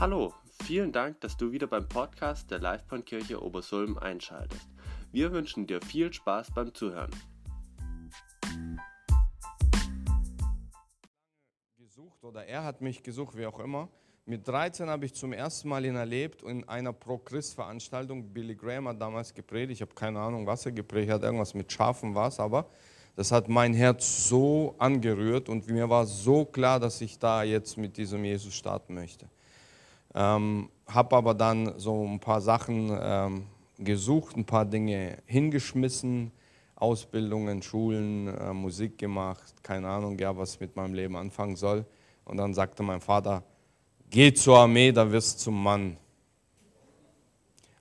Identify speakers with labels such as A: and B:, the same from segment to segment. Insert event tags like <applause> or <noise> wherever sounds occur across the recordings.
A: Hallo, vielen Dank, dass du wieder beim Podcast der Livebahnkirche Obersulm einschaltest. Wir wünschen dir viel Spaß beim Zuhören.
B: Gesucht oder er hat mich gesucht, wie auch immer. Mit 13 habe ich zum ersten Mal ihn erlebt in einer Pro-Christ-Veranstaltung. Billy Graham hat damals gepredigt. Ich habe keine Ahnung, was er gepredigt hat. Irgendwas mit Schafen war es, aber das hat mein Herz so angerührt und mir war so klar, dass ich da jetzt mit diesem Jesus starten möchte. Ähm, habe aber dann so ein paar Sachen ähm, gesucht, ein paar Dinge hingeschmissen, Ausbildungen, Schulen, äh, Musik gemacht, keine Ahnung, ja, was mit meinem Leben anfangen soll. Und dann sagte mein Vater, geh zur Armee, da wirst du zum Mann.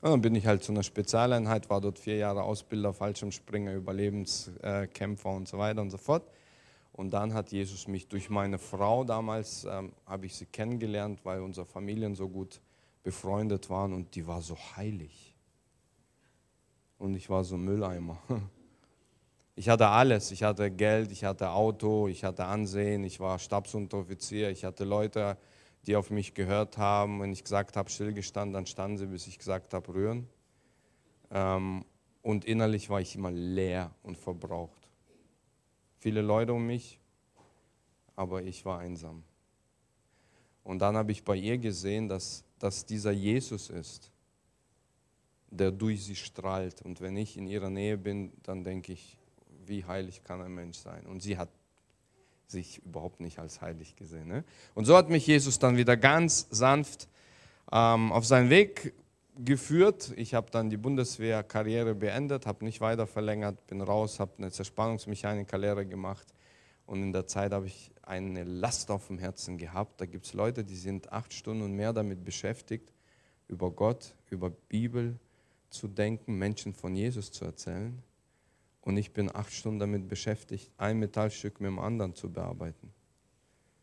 B: Und dann bin ich halt zu einer Spezialeinheit, war dort vier Jahre Ausbilder, Fallschirmspringer, Überlebenskämpfer und so weiter und so fort. Und dann hat Jesus mich durch meine Frau damals, ähm, habe ich sie kennengelernt, weil unsere Familien so gut befreundet waren und die war so heilig. Und ich war so Mülleimer. <laughs> Ich hatte alles. Ich hatte Geld, ich hatte Auto, ich hatte Ansehen, ich war Stabsunteroffizier, ich hatte Leute, die auf mich gehört haben. Wenn ich gesagt habe, stillgestanden, dann standen sie, bis ich gesagt habe, rühren. Ähm, und innerlich war ich immer leer und verbraucht viele Leute um mich, aber ich war einsam. Und dann habe ich bei ihr gesehen, dass, dass dieser Jesus ist, der durch sie strahlt. Und wenn ich in ihrer Nähe bin, dann denke ich, wie heilig kann ein Mensch sein? Und sie hat sich überhaupt nicht als heilig gesehen. Ne? Und so hat mich Jesus dann wieder ganz sanft ähm, auf seinen Weg geführt. Ich habe dann die Bundeswehrkarriere beendet, habe nicht weiter verlängert, bin raus, habe eine Zerspannungsmechanikerlehre gemacht und in der Zeit habe ich eine Last auf dem Herzen gehabt. Da gibt es Leute, die sind acht Stunden und mehr damit beschäftigt, über Gott, über Bibel zu denken, Menschen von Jesus zu erzählen. Und ich bin acht Stunden damit beschäftigt, ein Metallstück mit dem anderen zu bearbeiten.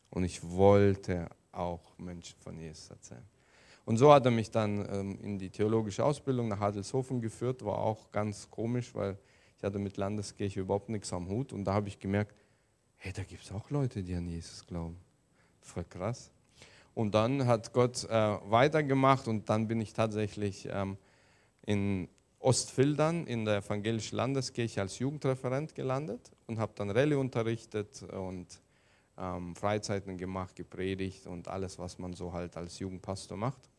B: Und ich wollte auch Menschen von Jesus erzählen. Und so hat er mich dann ähm, in die theologische Ausbildung nach Adelshofen geführt. War auch ganz komisch, weil ich hatte mit Landeskirche überhaupt nichts am Hut. Und da habe ich gemerkt, hey, da gibt es auch Leute, die an Jesus glauben. Voll krass. Und dann hat Gott äh, weitergemacht und dann bin ich tatsächlich ähm, in Ostfildern in der evangelischen Landeskirche als Jugendreferent gelandet und habe dann Rallye unterrichtet und ähm, Freizeiten gemacht, gepredigt und alles, was man so halt als Jugendpastor macht.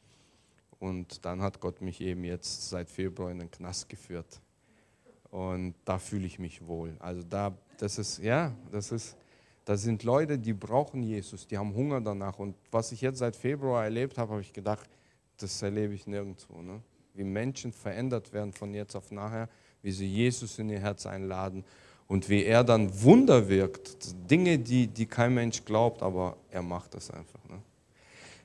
B: Und dann hat Gott mich eben jetzt seit Februar in den Knast geführt. Und da fühle ich mich wohl. Also da, das ist, ja, das ist, das sind Leute, die brauchen Jesus, die haben Hunger danach. Und was ich jetzt seit Februar erlebt habe, habe ich gedacht, das erlebe ich nirgendwo. Ne? Wie Menschen verändert werden von jetzt auf nachher, wie sie Jesus in ihr Herz einladen und wie er dann Wunder wirkt. Dinge, die, die kein Mensch glaubt, aber er macht das einfach. Ne?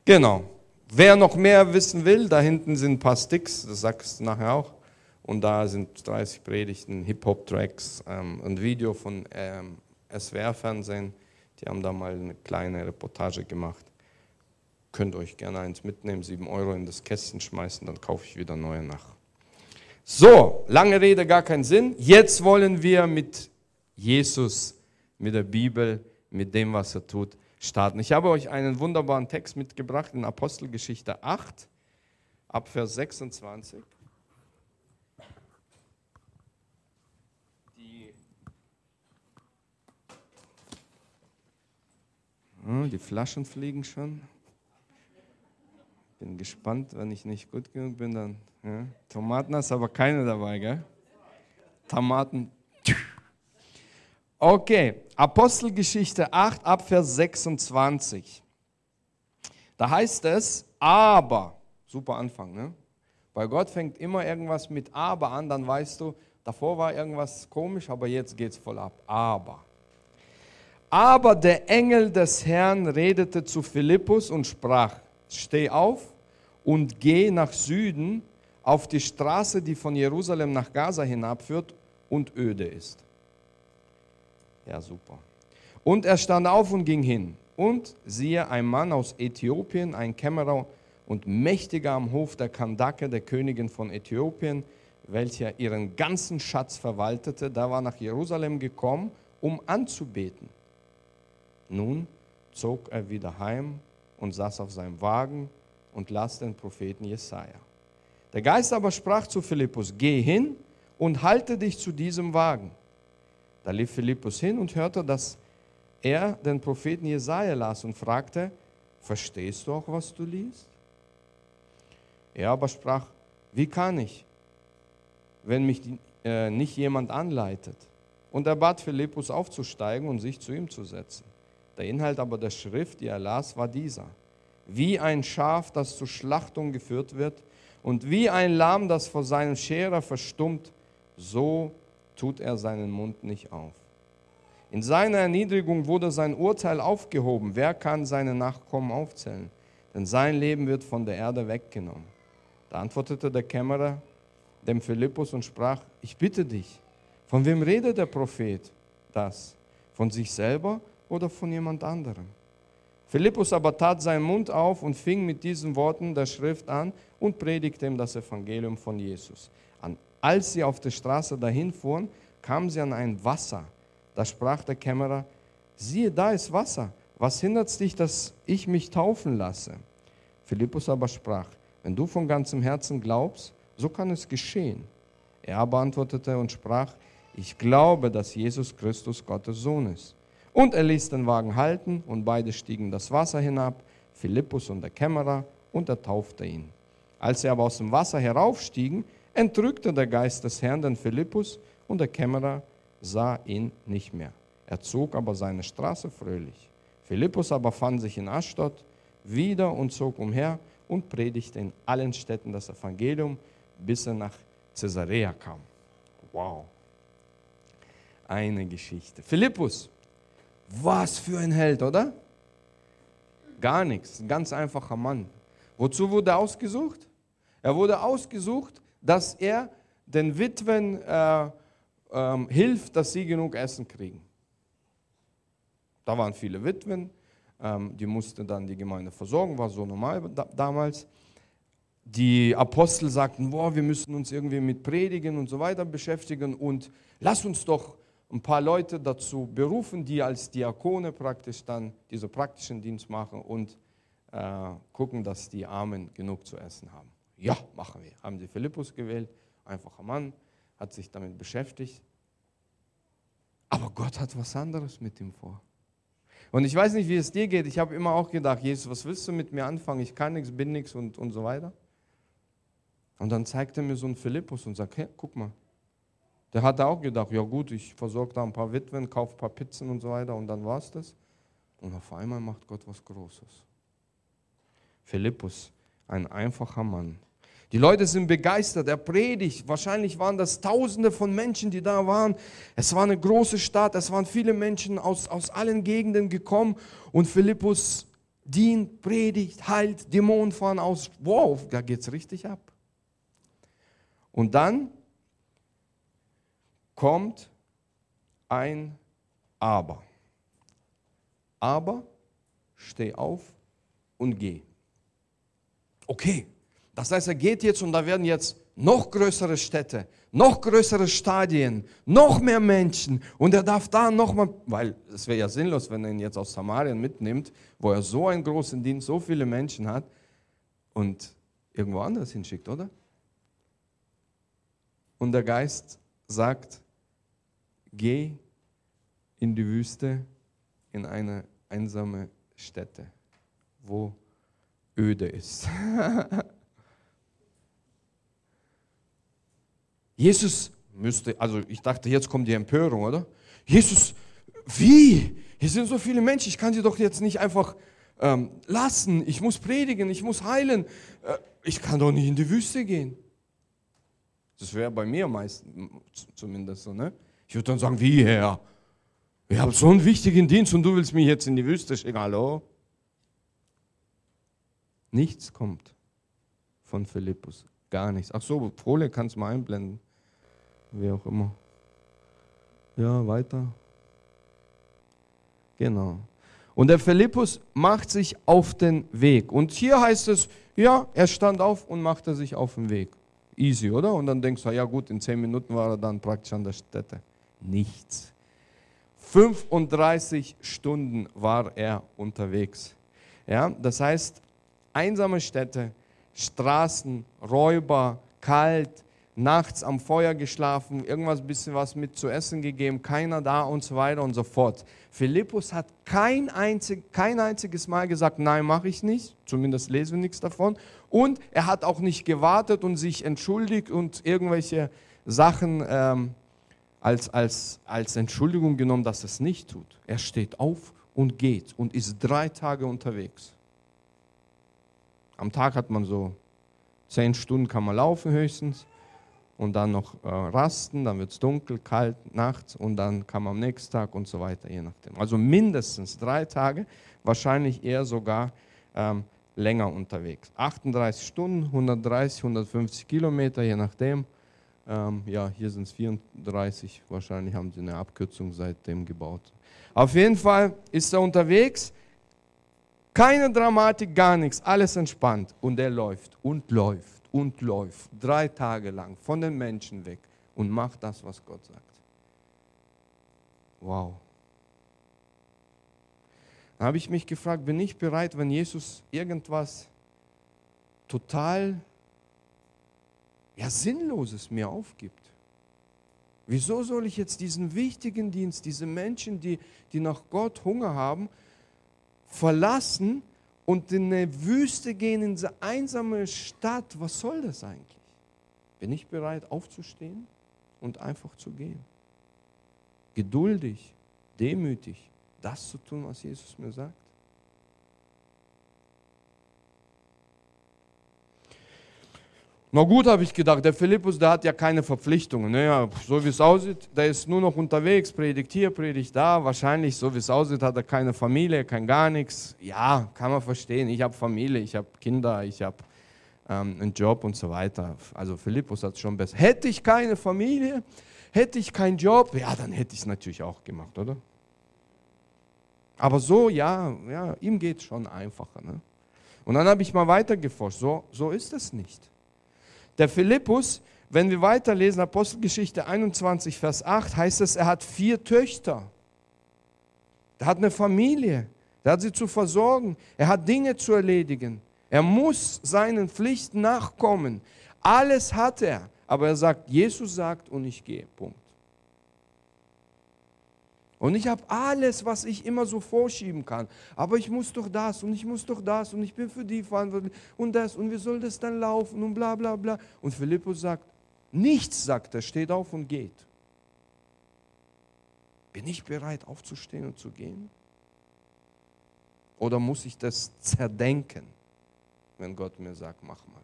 B: Genau. Wer noch mehr wissen will, da hinten sind ein paar Sticks, das sagst du nachher auch. Und da sind 30 Predigten, Hip-Hop-Tracks, ähm, ein Video von ähm, SWR-Fernsehen. Die haben da mal eine kleine Reportage gemacht. Könnt euch gerne eins mitnehmen, 7 Euro in das Kästchen schmeißen, dann kaufe ich wieder neue nach. So, lange Rede, gar keinen Sinn. Jetzt wollen wir mit Jesus, mit der Bibel, mit dem, was er tut, starten. Ich habe euch einen wunderbaren Text mitgebracht in Apostelgeschichte 8, ab Vers 26. Die, hm, die Flaschen fliegen schon. Bin gespannt, wenn ich nicht gut genug bin, dann. Ja. Tomaten hast aber keine dabei, gell? Tomaten Okay, Apostelgeschichte 8 ab Vers 26. Da heißt es, aber, super Anfang, ne? Bei Gott fängt immer irgendwas mit aber an, dann weißt du, davor war irgendwas komisch, aber jetzt geht es voll ab. Aber. Aber der Engel des Herrn redete zu Philippus und sprach, steh auf und geh nach Süden auf die Straße, die von Jerusalem nach Gaza hinabführt und öde ist. Ja, super. Und er stand auf und ging hin. Und siehe, ein Mann aus Äthiopien, ein Kämmerer und Mächtiger am Hof der Kandake, der Königin von Äthiopien, welcher ihren ganzen Schatz verwaltete, da war nach Jerusalem gekommen, um anzubeten. Nun zog er wieder heim und saß auf seinem Wagen und las den Propheten Jesaja. Der Geist aber sprach zu Philippus: Geh hin und halte dich zu diesem Wagen. Da lief Philippus hin und hörte, dass er den Propheten Jesaja las und fragte: Verstehst du auch, was du liest? Er aber sprach: Wie kann ich, wenn mich äh, nicht jemand anleitet? Und er bat Philippus aufzusteigen und sich zu ihm zu setzen. Der Inhalt aber der Schrift, die er las, war dieser. Wie ein Schaf, das zur Schlachtung geführt wird, und wie ein Lamm, das vor seinem Scherer verstummt, so tut er seinen Mund nicht auf. In seiner Erniedrigung wurde sein Urteil aufgehoben. Wer kann seine Nachkommen aufzählen? Denn sein Leben wird von der Erde weggenommen. Da antwortete der Kämmerer dem Philippus und sprach, ich bitte dich, von wem redet der Prophet das? Von sich selber oder von jemand anderem? Philippus aber tat seinen Mund auf und fing mit diesen Worten der Schrift an und predigte ihm das Evangelium von Jesus. Als sie auf der Straße dahin fuhren, kamen sie an ein Wasser. Da sprach der Kämmerer, siehe, da ist Wasser. Was hindert dich, dass ich mich taufen lasse? Philippus aber sprach, wenn du von ganzem Herzen glaubst, so kann es geschehen. Er aber antwortete und sprach, ich glaube, dass Jesus Christus Gottes Sohn ist. Und er ließ den Wagen halten und beide stiegen das Wasser hinab, Philippus und der Kämmerer, und er taufte ihn. Als sie aber aus dem Wasser heraufstiegen, entrückte der Geist des Herrn den Philippus und der Kämmerer sah ihn nicht mehr. Er zog aber seine Straße fröhlich. Philippus aber fand sich in Aschdod wieder und zog umher und predigte in allen Städten das Evangelium, bis er nach Caesarea kam. Wow eine Geschichte. Philippus, was für ein Held, oder? Gar nichts, ein ganz einfacher Mann. Wozu wurde er ausgesucht? Er wurde ausgesucht, dass er den Witwen äh, ähm, hilft, dass sie genug Essen kriegen. Da waren viele Witwen, ähm, die musste dann die Gemeinde versorgen, war so normal da, damals. Die Apostel sagten, boah, wir müssen uns irgendwie mit Predigen und so weiter beschäftigen und lass uns doch ein paar Leute dazu berufen, die als Diakone praktisch dann diesen praktischen Dienst machen und äh, gucken, dass die Armen genug zu essen haben. Ja, machen wir. Haben sie Philippus gewählt, einfacher Mann, hat sich damit beschäftigt. Aber Gott hat was anderes mit ihm vor. Und ich weiß nicht, wie es dir geht. Ich habe immer auch gedacht, Jesus, was willst du mit mir anfangen? Ich kann nichts, bin nichts und, und so weiter. Und dann zeigt er mir so einen Philippus und sagt, hey, guck mal, der hatte auch gedacht, ja gut, ich versorge da ein paar Witwen, kaufe ein paar Pizzen und so weiter und dann war es das. Und auf einmal macht Gott was Großes. Philippus, ein einfacher Mann. Die Leute sind begeistert, er predigt. Wahrscheinlich waren das Tausende von Menschen, die da waren. Es war eine große Stadt, es waren viele Menschen aus, aus allen Gegenden gekommen. Und Philippus dient, predigt, heilt, Dämonen fahren aus. Wow, da geht es richtig ab. Und dann kommt ein Aber. Aber steh auf und geh. Okay, das heißt, er geht jetzt und da werden jetzt noch größere Städte, noch größere Stadien, noch mehr Menschen und er darf da nochmal, weil es wäre ja sinnlos, wenn er ihn jetzt aus Samarien mitnimmt, wo er so einen großen Dienst, so viele Menschen hat und irgendwo anders hinschickt, oder? Und der Geist sagt, Geh in die Wüste, in eine einsame Stätte, wo öde ist. <laughs> Jesus müsste, also ich dachte, jetzt kommt die Empörung, oder? Jesus, wie? Hier sind so viele Menschen, ich kann sie doch jetzt nicht einfach ähm, lassen. Ich muss predigen, ich muss heilen. Äh, ich kann doch nicht in die Wüste gehen. Das wäre bei mir meistens zumindest so, ne? Ich würde dann sagen, wie Herr? Ich habe so einen wichtigen Dienst und du willst mich jetzt in die Wüste schicken. Hallo? Nichts kommt von Philippus. Gar nichts. Ach so, Folie kannst du mal einblenden. Wie auch immer. Ja, weiter. Genau. Und der Philippus macht sich auf den Weg. Und hier heißt es, ja, er stand auf und machte sich auf den Weg. Easy, oder? Und dann denkst du, ja gut, in zehn Minuten war er dann praktisch an der Stätte nichts. 35 Stunden war er unterwegs. Ja, das heißt, einsame Städte, Straßen, Räuber, kalt, nachts am Feuer geschlafen, irgendwas bisschen was mit zu essen gegeben, keiner da und so weiter und so fort. Philippus hat kein, einzig, kein einziges Mal gesagt, nein, mache ich nicht, zumindest lesen wir nichts davon. Und er hat auch nicht gewartet und sich entschuldigt und irgendwelche Sachen ähm, als, als, als Entschuldigung genommen, dass er es nicht tut. Er steht auf und geht und ist drei Tage unterwegs. Am Tag hat man so zehn Stunden kann man laufen höchstens und dann noch äh, rasten, dann wird es dunkel, kalt nachts und dann man am nächsten Tag und so weiter, je nachdem. Also mindestens drei Tage, wahrscheinlich eher sogar ähm, länger unterwegs. 38 Stunden, 130, 150 Kilometer, je nachdem. Ähm, ja, hier sind es 34, wahrscheinlich haben sie eine Abkürzung seitdem gebaut. Auf jeden Fall ist er unterwegs, keine Dramatik, gar nichts, alles entspannt und er läuft und läuft und läuft drei Tage lang von den Menschen weg und macht das, was Gott sagt. Wow. Dann habe ich mich gefragt, bin ich bereit, wenn Jesus irgendwas total ja, Sinnloses mir aufgibt? Wieso soll ich jetzt diesen wichtigen Dienst, diese Menschen, die, die nach Gott Hunger haben, verlassen und in eine Wüste gehen, in diese einsame Stadt, was soll das eigentlich? Bin ich bereit aufzustehen und einfach zu gehen? Geduldig, demütig, das zu tun, was Jesus mir sagt? Na gut, habe ich gedacht, der Philippus, der hat ja keine Verpflichtungen. Naja, so wie es aussieht, der ist nur noch unterwegs, predigt hier, predigt da. Wahrscheinlich, so wie es aussieht, hat er keine Familie, kein gar nichts. Ja, kann man verstehen. Ich habe Familie, ich habe Kinder, ich habe ähm, einen Job und so weiter. Also Philippus hat es schon besser. Hätte ich keine Familie, hätte ich keinen Job, ja, dann hätte ich es natürlich auch gemacht, oder? Aber so, ja, ja ihm geht es schon einfacher. Ne? Und dann habe ich mal weitergeforscht. So, so ist es nicht. Der Philippus, wenn wir weiterlesen, Apostelgeschichte 21, Vers 8, heißt es, er hat vier Töchter. Er hat eine Familie. Er hat sie zu versorgen. Er hat Dinge zu erledigen. Er muss seinen Pflichten nachkommen. Alles hat er. Aber er sagt, Jesus sagt und ich gehe. Punkt. Und ich habe alles, was ich immer so vorschieben kann. Aber ich muss doch das und ich muss doch das und ich bin für die verantwortlich und das und wie soll das dann laufen und bla bla bla. Und Philippus sagt, nichts sagt er, steht auf und geht. Bin ich bereit aufzustehen und zu gehen? Oder muss ich das zerdenken, wenn Gott mir sagt, mach mal?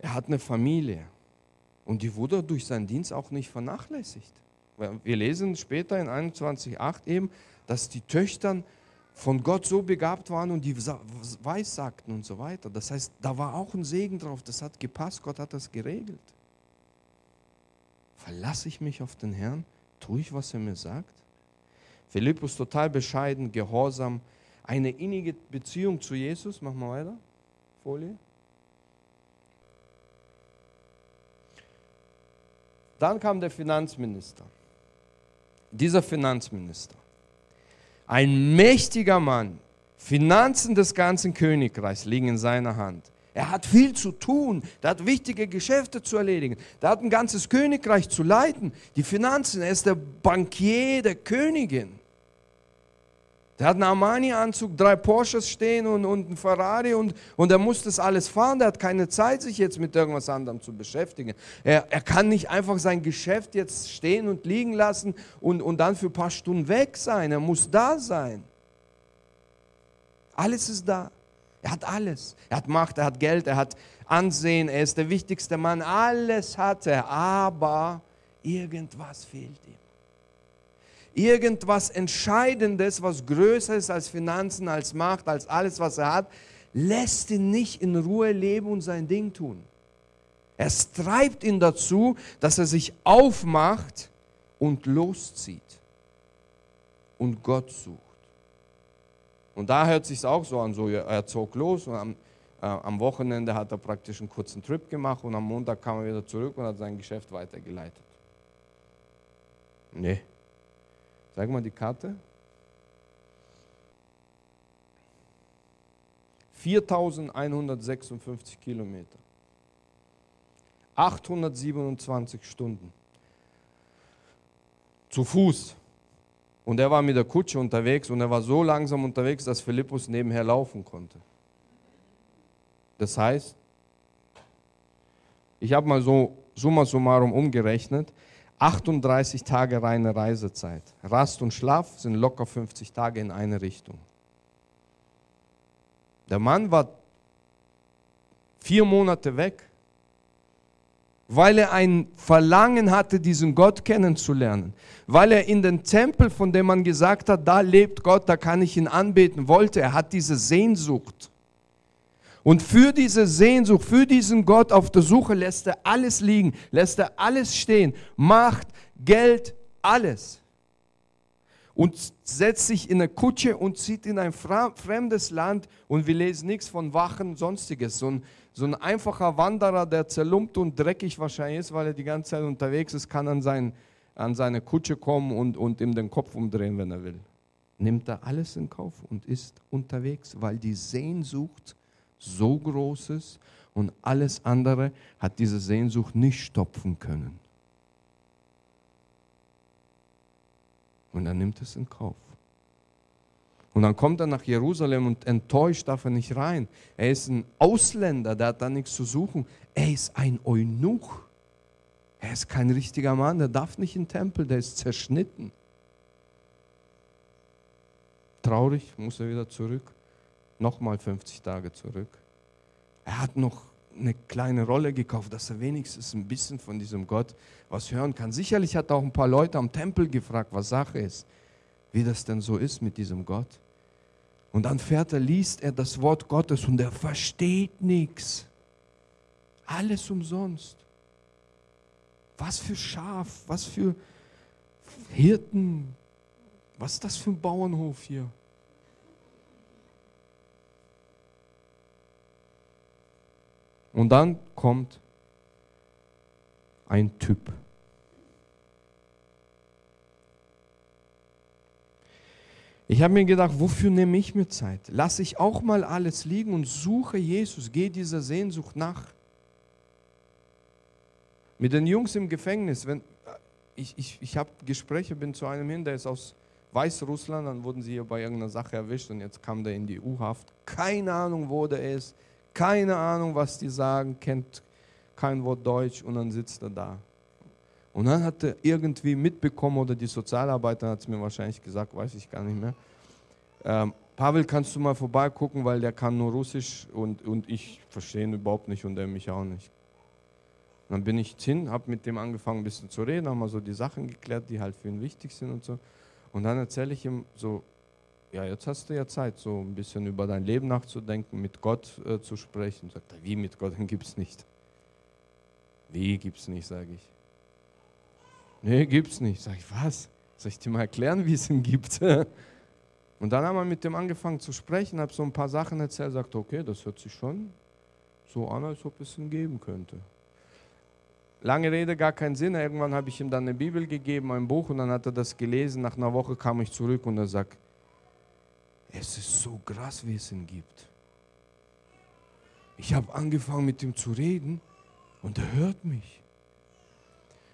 B: Er hat eine Familie. Und die wurde durch seinen Dienst auch nicht vernachlässigt. Wir lesen später in 21.8 eben, dass die Töchter von Gott so begabt waren und die weissagten und so weiter. Das heißt, da war auch ein Segen drauf, das hat gepasst, Gott hat das geregelt. Verlasse ich mich auf den Herrn? Tue ich, was er mir sagt? Philippus total bescheiden, gehorsam, eine innige Beziehung zu Jesus. Machen wir weiter. Folie. Dann kam der Finanzminister. Dieser Finanzminister, ein mächtiger Mann, Finanzen des ganzen Königreichs liegen in seiner Hand. Er hat viel zu tun, er hat wichtige Geschäfte zu erledigen, er hat ein ganzes Königreich zu leiten, die Finanzen, er ist der Bankier der Königin. Der hat einen Armani-Anzug, drei Porsches stehen und, und einen Ferrari und, und er muss das alles fahren. Der hat keine Zeit, sich jetzt mit irgendwas anderem zu beschäftigen. Er, er kann nicht einfach sein Geschäft jetzt stehen und liegen lassen und, und dann für ein paar Stunden weg sein. Er muss da sein. Alles ist da. Er hat alles. Er hat Macht, er hat Geld, er hat Ansehen, er ist der wichtigste Mann. Alles hat er, aber irgendwas fehlt ihm irgendwas Entscheidendes, was größer ist als Finanzen, als Macht, als alles, was er hat, lässt ihn nicht in Ruhe leben und sein Ding tun. Es treibt ihn dazu, dass er sich aufmacht und loszieht und Gott sucht. Und da hört sich auch so an, so er zog los und am, äh, am Wochenende hat er praktisch einen kurzen Trip gemacht und am Montag kam er wieder zurück und hat sein Geschäft weitergeleitet. Nee. Zeig mal die Karte. 4156 Kilometer. 827 Stunden. Zu Fuß. Und er war mit der Kutsche unterwegs und er war so langsam unterwegs, dass Philippus nebenher laufen konnte. Das heißt, ich habe mal so summa summarum umgerechnet, 38 Tage reine Reisezeit. Rast und Schlaf sind locker 50 Tage in eine Richtung. Der Mann war vier Monate weg, weil er ein Verlangen hatte, diesen Gott kennenzulernen, weil er in den Tempel, von dem man gesagt hat, da lebt Gott, da kann ich ihn anbeten, wollte. Er hat diese Sehnsucht. Und für diese Sehnsucht, für diesen Gott auf der Suche lässt er alles liegen, lässt er alles stehen. Macht, Geld, alles. Und setzt sich in eine Kutsche und zieht in ein fremdes Land und wir lesen nichts von Wachen, sonstiges. So ein, so ein einfacher Wanderer, der zerlumpt und dreckig wahrscheinlich ist, weil er die ganze Zeit unterwegs ist, kann an, sein, an seine Kutsche kommen und, und ihm den Kopf umdrehen, wenn er will. Nimmt er alles in Kauf und ist unterwegs, weil die Sehnsucht so Großes und alles andere hat diese Sehnsucht nicht stopfen können. Und er nimmt es in Kauf. Und dann kommt er nach Jerusalem und enttäuscht darf er nicht rein. Er ist ein Ausländer, der hat da nichts zu suchen. Er ist ein Eunuch. Er ist kein richtiger Mann, der darf nicht in den Tempel, der ist zerschnitten. Traurig, muss er wieder zurück nochmal 50 Tage zurück. Er hat noch eine kleine Rolle gekauft, dass er wenigstens ein bisschen von diesem Gott was hören kann. Sicherlich hat er auch ein paar Leute am Tempel gefragt, was Sache ist, wie das denn so ist mit diesem Gott. Und dann fährt er, liest er das Wort Gottes und er versteht nichts. Alles umsonst. Was für Schaf, was für Hirten, was ist das für ein Bauernhof hier? Und dann kommt ein Typ. Ich habe mir gedacht, wofür nehme ich mir Zeit? Lasse ich auch mal alles liegen und suche Jesus, gehe dieser Sehnsucht nach. Mit den Jungs im Gefängnis, wenn, ich, ich, ich habe Gespräche, bin zu einem hin, der ist aus Weißrussland, dann wurden sie hier bei irgendeiner Sache erwischt und jetzt kam der in die U-Haft. Keine Ahnung, wo der ist keine Ahnung, was die sagen, kennt kein Wort Deutsch und dann sitzt er da. Und dann hat er irgendwie mitbekommen, oder die Sozialarbeiter hat es mir wahrscheinlich gesagt, weiß ich gar nicht mehr. Ähm, Pavel, kannst du mal vorbeigucken, weil der kann nur Russisch und, und ich verstehe ihn überhaupt nicht und er mich auch nicht. Und dann bin ich hin, habe mit dem angefangen ein bisschen zu reden, haben wir so die Sachen geklärt, die halt für ihn wichtig sind und so. Und dann erzähle ich ihm so ja, jetzt hast du ja Zeit, so ein bisschen über dein Leben nachzudenken, mit Gott äh, zu sprechen. Sagt er, wie mit Gott? Den gibt es nicht. Wie gibt es nicht, sage ich. Nee, gibt es nicht. Sag ich, was? Soll ich dir mal erklären, wie es ihn gibt? <laughs> Und dann haben wir mit dem angefangen zu sprechen, habe so ein paar Sachen erzählt, sagt, okay, das hört sich schon so an, als ob es ihn geben könnte. Lange Rede, gar keinen Sinn. Irgendwann habe ich ihm dann eine Bibel gegeben, ein Buch, und dann hat er das gelesen. Nach einer Woche kam ich zurück und er sagt, es ist so krass, wie es ihn gibt. Ich habe angefangen mit ihm zu reden und er hört mich.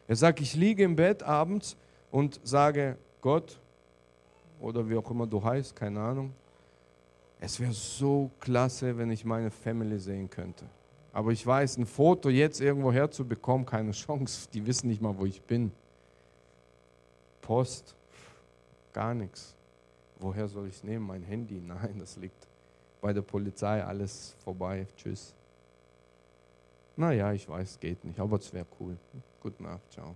B: Er sagt, ich liege im Bett abends und sage, Gott, oder wie auch immer du heißt, keine Ahnung, es wäre so klasse, wenn ich meine Family sehen könnte. Aber ich weiß, ein Foto jetzt irgendwo herzubekommen, keine Chance. Die wissen nicht mal, wo ich bin. Post, gar nichts. Woher soll ich es nehmen? Mein Handy? <laughs> Nein, das liegt bei der Polizei, alles vorbei. Tschüss. Naja, ich weiß, geht nicht, aber es wäre cool. Gute Nacht, ciao.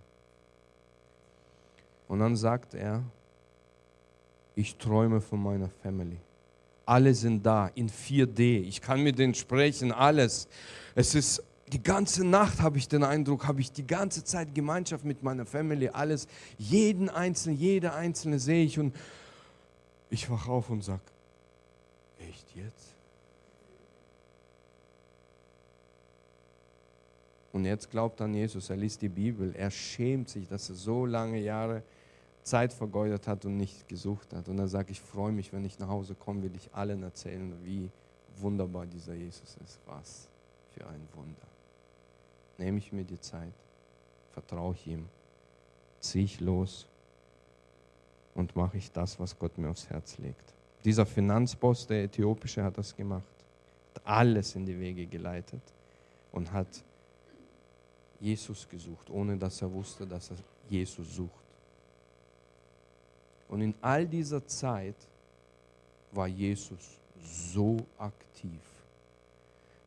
B: Und dann sagt er, ich träume von meiner Family. Alle sind da in 4D. Ich kann mit denen sprechen, alles. Es ist die ganze Nacht habe ich den Eindruck, habe ich die ganze Zeit Gemeinschaft mit meiner Family, alles, jeden einzelnen, jede einzelne sehe ich und ich wach auf und sag, echt jetzt? Und jetzt glaubt an Jesus, er liest die Bibel, er schämt sich, dass er so lange Jahre Zeit vergeudet hat und nicht gesucht hat. Und er sagt, ich freue mich, wenn ich nach Hause komme, will ich allen erzählen, wie wunderbar dieser Jesus ist. Was für ein Wunder. Nehme ich mir die Zeit, vertraue ich ihm, ziehe ich los und mache ich das, was Gott mir aufs Herz legt. Dieser Finanzboss, der Äthiopische, hat das gemacht, hat alles in die Wege geleitet und hat Jesus gesucht, ohne dass er wusste, dass er Jesus sucht. Und in all dieser Zeit war Jesus so aktiv.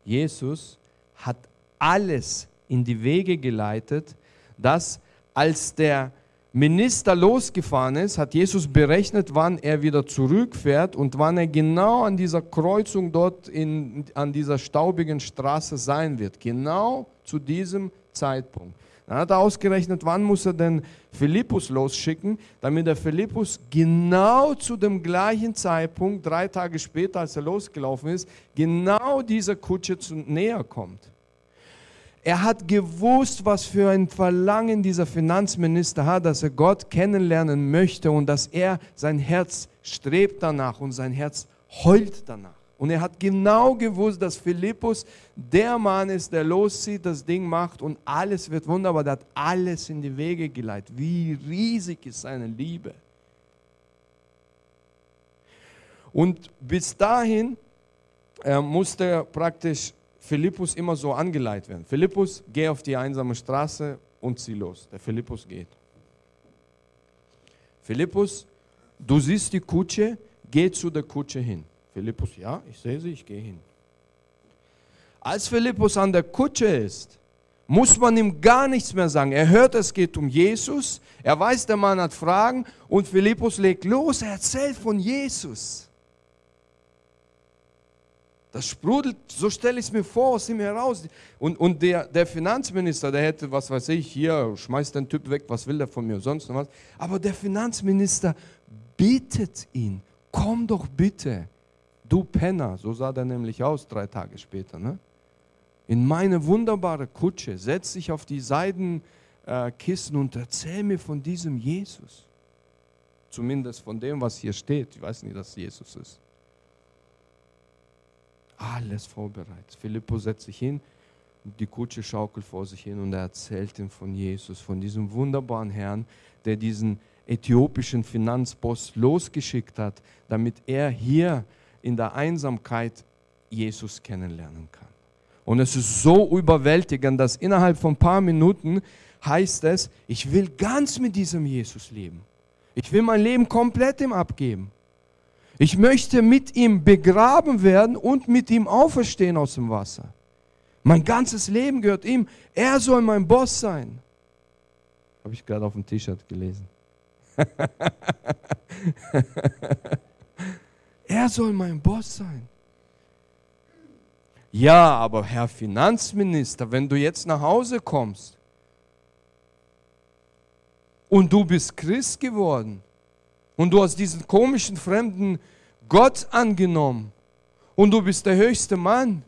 B: Jesus hat alles in die Wege geleitet, dass als der Minister losgefahren ist, hat Jesus berechnet, wann er wieder zurückfährt und wann er genau an dieser Kreuzung dort in, an dieser staubigen Straße sein wird. Genau zu diesem Zeitpunkt. Dann hat er ausgerechnet, wann muss er denn Philippus losschicken, damit der Philippus genau zu dem gleichen Zeitpunkt, drei Tage später, als er losgelaufen ist, genau dieser Kutsche zu, näher kommt. Er hat gewusst, was für ein Verlangen dieser Finanzminister hat, dass er Gott kennenlernen möchte und dass er sein Herz strebt danach und sein Herz heult danach. Und er hat genau gewusst, dass Philippus der Mann ist, der loszieht, das Ding macht und alles wird wunderbar. Der hat alles in die Wege geleitet. Wie riesig ist seine Liebe. Und bis dahin äh, musste praktisch Philippus immer so angeleitet werden. Philippus, geh auf die einsame Straße und zieh los. Der Philippus geht. Philippus, du siehst die Kutsche, geh zu der Kutsche hin. Philippus, ja, ich sehe sie, ich gehe hin. Als Philippus an der Kutsche ist, muss man ihm gar nichts mehr sagen. Er hört, es geht um Jesus, er weiß, der Mann hat Fragen und Philippus legt los, er erzählt von Jesus. Das sprudelt, so stelle ich es mir vor, aus ihm heraus. Und, und der, der Finanzminister, der hätte, was weiß ich, hier, schmeißt den Typ weg, was will der von mir, sonst noch was. Aber der Finanzminister bittet ihn, komm doch bitte, du Penner, so sah der nämlich aus drei Tage später, ne? in meine wunderbare Kutsche, setz dich auf die Seidenkissen und erzähl mir von diesem Jesus. Zumindest von dem, was hier steht. Ich weiß nicht, dass Jesus ist. Alles vorbereitet. Philippus setzt sich hin, die Kutsche schaukelt vor sich hin und er erzählt ihm von Jesus, von diesem wunderbaren Herrn, der diesen äthiopischen Finanzboss losgeschickt hat, damit er hier in der Einsamkeit Jesus kennenlernen kann. Und es ist so überwältigend, dass innerhalb von ein paar Minuten heißt es, ich will ganz mit diesem Jesus leben. Ich will mein Leben komplett ihm abgeben. Ich möchte mit ihm begraben werden und mit ihm auferstehen aus dem Wasser. Mein ganzes Leben gehört ihm. Er soll mein Boss sein. Habe ich gerade auf dem T-Shirt gelesen. <laughs> er soll mein Boss sein. Ja, aber Herr Finanzminister, wenn du jetzt nach Hause kommst und du bist Christ geworden und du hast diesen komischen fremden Gott angenommen und du bist der höchste Mann,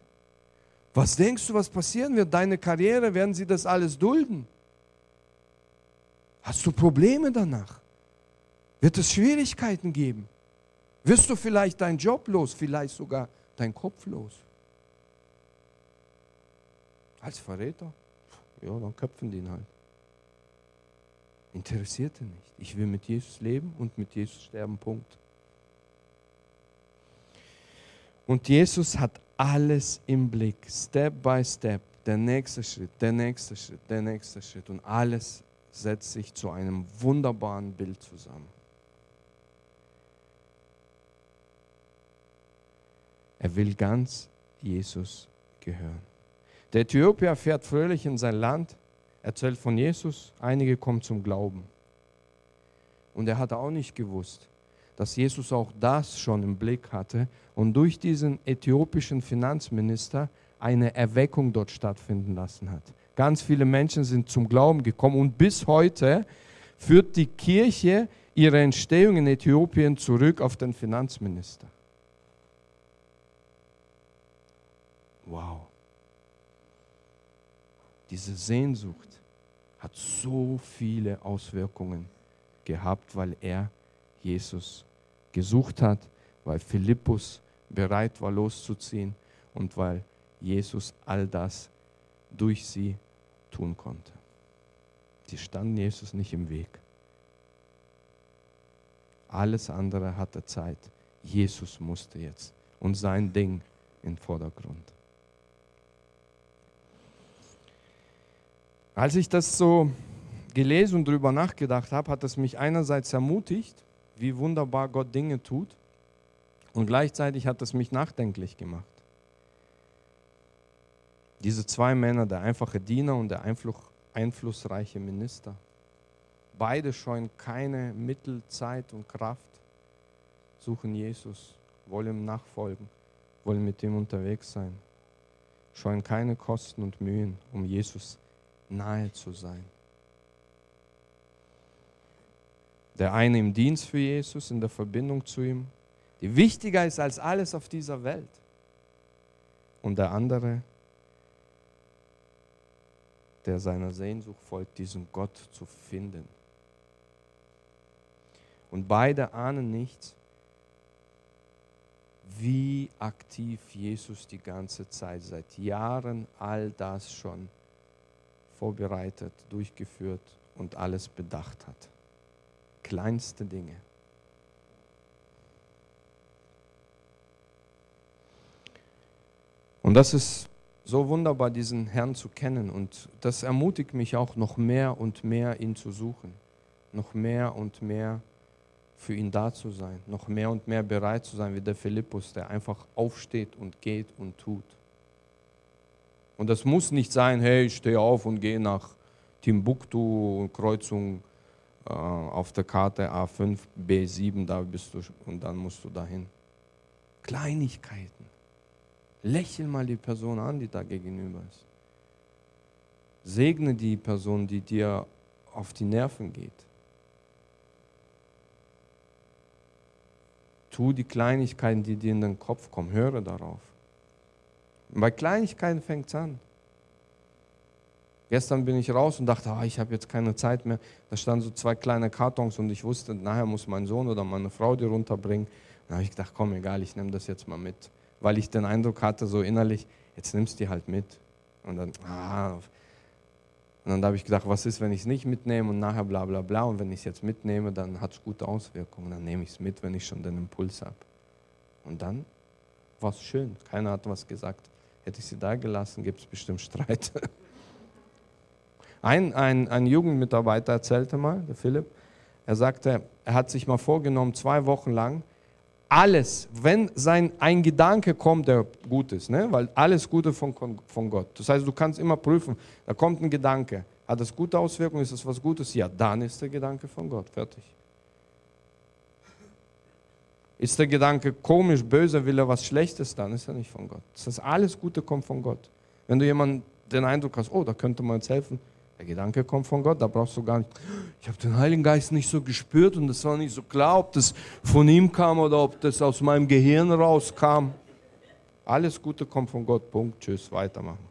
B: was denkst du, was passieren wird? Deine Karriere, werden sie das alles dulden? Hast du Probleme danach? Wird es Schwierigkeiten geben? Wirst du vielleicht deinen Job los, vielleicht sogar deinen Kopf los? Als Verräter? Ja, dann köpfen die ihn halt. Interessiert ihn nicht. Ich will mit Jesus leben und mit Jesus sterben. Punkt. Und Jesus hat alles im Blick, Step by Step, der nächste Schritt, der nächste Schritt, der nächste Schritt. Und alles setzt sich zu einem wunderbaren Bild zusammen. Er will ganz Jesus gehören. Der Äthiopier fährt fröhlich in sein Land, erzählt von Jesus, einige kommen zum Glauben. Und er hat auch nicht gewusst, dass Jesus auch das schon im Blick hatte und durch diesen äthiopischen Finanzminister eine Erweckung dort stattfinden lassen hat. Ganz viele Menschen sind zum Glauben gekommen und bis heute führt die Kirche ihre Entstehung in Äthiopien zurück auf den Finanzminister. Wow. Diese Sehnsucht hat so viele Auswirkungen gehabt, weil er Jesus gesucht hat, weil Philippus bereit war loszuziehen und weil Jesus all das durch sie tun konnte. Sie standen Jesus nicht im Weg. Alles andere hatte Zeit. Jesus musste jetzt und sein Ding im Vordergrund. Als ich das so gelesen und darüber nachgedacht habe, hat es mich einerseits ermutigt, wie wunderbar Gott Dinge tut, und gleichzeitig hat es mich nachdenklich gemacht. Diese zwei Männer, der einfache Diener und der einflussreiche Minister, beide scheuen keine Mittel, Zeit und Kraft, suchen Jesus, wollen ihm nachfolgen, wollen mit ihm unterwegs sein, scheuen keine Kosten und Mühen, um Jesus nahe zu sein. Der eine im Dienst für Jesus, in der Verbindung zu ihm, die wichtiger ist als alles auf dieser Welt. Und der andere, der seiner Sehnsucht folgt, diesen Gott zu finden. Und beide ahnen nicht, wie aktiv Jesus die ganze Zeit, seit Jahren all das schon vorbereitet, durchgeführt und alles bedacht hat. Kleinste Dinge. Und das ist so wunderbar, diesen Herrn zu kennen. Und das ermutigt mich auch noch mehr und mehr, ihn zu suchen. Noch mehr und mehr für ihn da zu sein. Noch mehr und mehr bereit zu sein, wie der Philippus, der einfach aufsteht und geht und tut. Und das muss nicht sein, hey, ich stehe auf und gehe nach Timbuktu, Kreuzung auf der Karte A5, B7, da bist du und dann musst du dahin. Kleinigkeiten. Lächel mal die Person an, die da gegenüber ist. Segne die Person, die dir auf die Nerven geht. Tu die Kleinigkeiten, die dir in den Kopf kommen. Höre darauf. Bei Kleinigkeiten fängt es an. Gestern bin ich raus und dachte, oh, ich habe jetzt keine Zeit mehr. Da standen so zwei kleine Kartons und ich wusste, nachher muss mein Sohn oder meine Frau die runterbringen. Da habe ich gedacht, komm, egal, ich nehme das jetzt mal mit. Weil ich den Eindruck hatte, so innerlich, jetzt nimmst du die halt mit. Und dann, ah. Und dann habe ich gedacht, was ist, wenn ich es nicht mitnehme und nachher bla bla bla. Und wenn ich es jetzt mitnehme, dann hat es gute Auswirkungen. Dann nehme ich es mit, wenn ich schon den Impuls habe. Und dann war es schön. Keiner hat was gesagt. Hätte ich sie da gelassen, gibt es bestimmt Streit. <laughs> Ein, ein, ein Jugendmitarbeiter erzählte mal, der Philipp, er sagte, er hat sich mal vorgenommen, zwei Wochen lang alles, wenn sein, ein Gedanke kommt, der gut ist, ne? weil alles Gute von, von Gott. Das heißt, du kannst immer prüfen, da kommt ein Gedanke, hat das gute Auswirkungen, ist das was Gutes? Ja, dann ist der Gedanke von Gott, fertig. Ist der Gedanke komisch, böse, will er was Schlechtes, dann ist er nicht von Gott. Das heißt, alles Gute kommt von Gott. Wenn du jemanden den Eindruck hast, oh, da könnte man jetzt helfen, der Gedanke kommt von Gott, da brauchst du gar nicht. Ich habe den Heiligen Geist nicht so gespürt und es war nicht so klar, ob das von ihm kam oder ob das aus meinem Gehirn rauskam. Alles Gute kommt von Gott. Punkt. Tschüss. Weitermachen.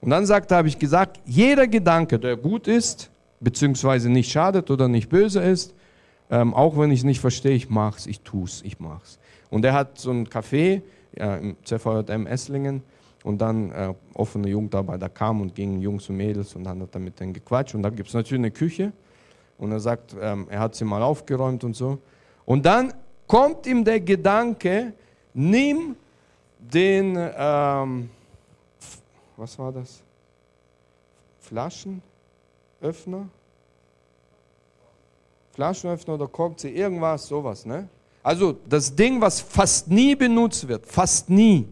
B: Und dann sagte, habe ich gesagt, jeder Gedanke, der gut ist, beziehungsweise nicht schadet oder nicht böse ist, ähm, auch wenn ich es nicht verstehe, ich mache es, ich tue es, ich mache es. Und er hat so ein Café ja, im ZVJM Esslingen und dann äh, offene Jugendarbeit, da kamen und gingen Jungs und Mädels und dann hat er mit denen gequatscht. Und da gibt es natürlich eine Küche und er sagt, ähm, er hat sie mal aufgeräumt und so. Und dann kommt ihm der Gedanke, nimm den, ähm, was war das? Flaschenöffner? Flaschenöffner oder Korkzieher, irgendwas, sowas. Ne? Also das Ding, was fast nie benutzt wird, fast nie.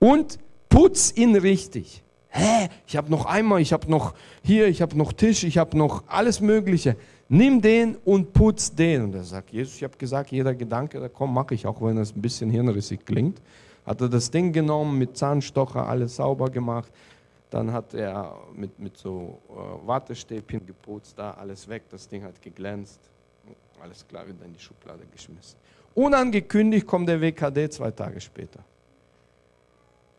B: Und putz ihn richtig. Hä? Ich habe noch einmal, ich habe noch hier, ich habe noch Tisch, ich habe noch alles Mögliche. Nimm den und putz den. Und er sagt, Jesus, ich habe gesagt, jeder Gedanke, da komm, mache ich, auch wenn es ein bisschen hirnrissig klingt. Hat er das Ding genommen, mit Zahnstocher alles sauber gemacht. Dann hat er mit, mit so äh, Wattestäbchen geputzt, da alles weg, das Ding hat geglänzt. Alles klar, wieder in die Schublade geschmissen. Unangekündigt kommt der WKD zwei Tage später.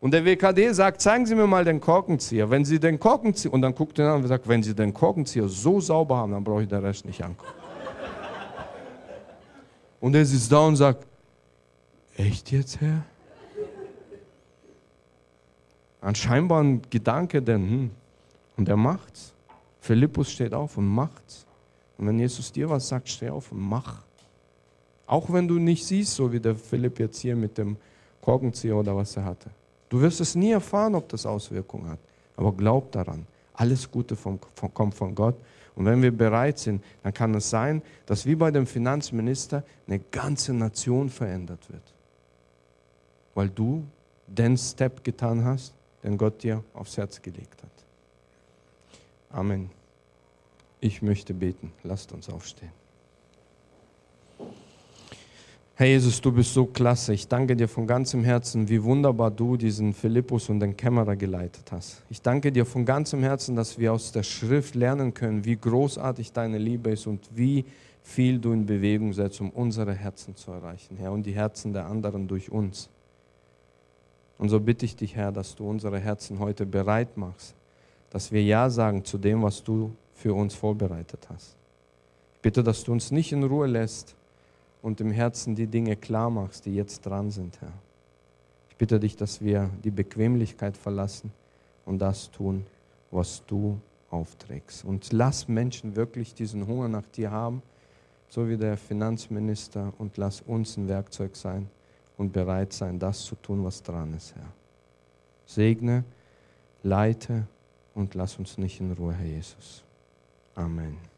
B: Und der WKD sagt, zeigen Sie mir mal den Korkenzieher. Wenn Sie den Korkenzieher, und dann guckt er an und sagt, wenn Sie den Korkenzieher so sauber haben, dann brauche ich den Rest nicht angucken. und er sitzt da und sagt, echt jetzt, Herr? Ein Gedanke, denn, hm, und er macht's. Philippus steht auf und macht's. Und wenn Jesus dir was sagt, steh auf und mach. Auch wenn du nicht siehst, so wie der Philipp jetzt hier mit dem Korkenzieher oder was er hatte. Du wirst es nie erfahren, ob das Auswirkungen hat. Aber glaub daran. Alles Gute vom, vom, kommt von Gott. Und wenn wir bereit sind, dann kann es sein, dass wie bei dem Finanzminister eine ganze Nation verändert wird. Weil du den Step getan hast, den Gott dir aufs Herz gelegt hat. Amen. Ich möchte beten. Lasst uns aufstehen. Herr Jesus, du bist so klasse. Ich danke dir von ganzem Herzen, wie wunderbar du diesen Philippus und den Kämmerer geleitet hast. Ich danke dir von ganzem Herzen, dass wir aus der Schrift lernen können, wie großartig deine Liebe ist und wie viel du in Bewegung setzt, um unsere Herzen zu erreichen, Herr, und die Herzen der anderen durch uns. Und so bitte ich dich, Herr, dass du unsere Herzen heute bereit machst, dass wir Ja sagen zu dem, was du für uns vorbereitet hast. Ich bitte, dass du uns nicht in Ruhe lässt, und im Herzen die Dinge klar machst, die jetzt dran sind, Herr. Ich bitte dich, dass wir die Bequemlichkeit verlassen und das tun, was du aufträgst. Und lass Menschen wirklich diesen Hunger nach dir haben, so wie der Finanzminister, und lass uns ein Werkzeug sein und bereit sein, das zu tun, was dran ist, Herr. Segne, leite und lass uns nicht in Ruhe, Herr Jesus. Amen.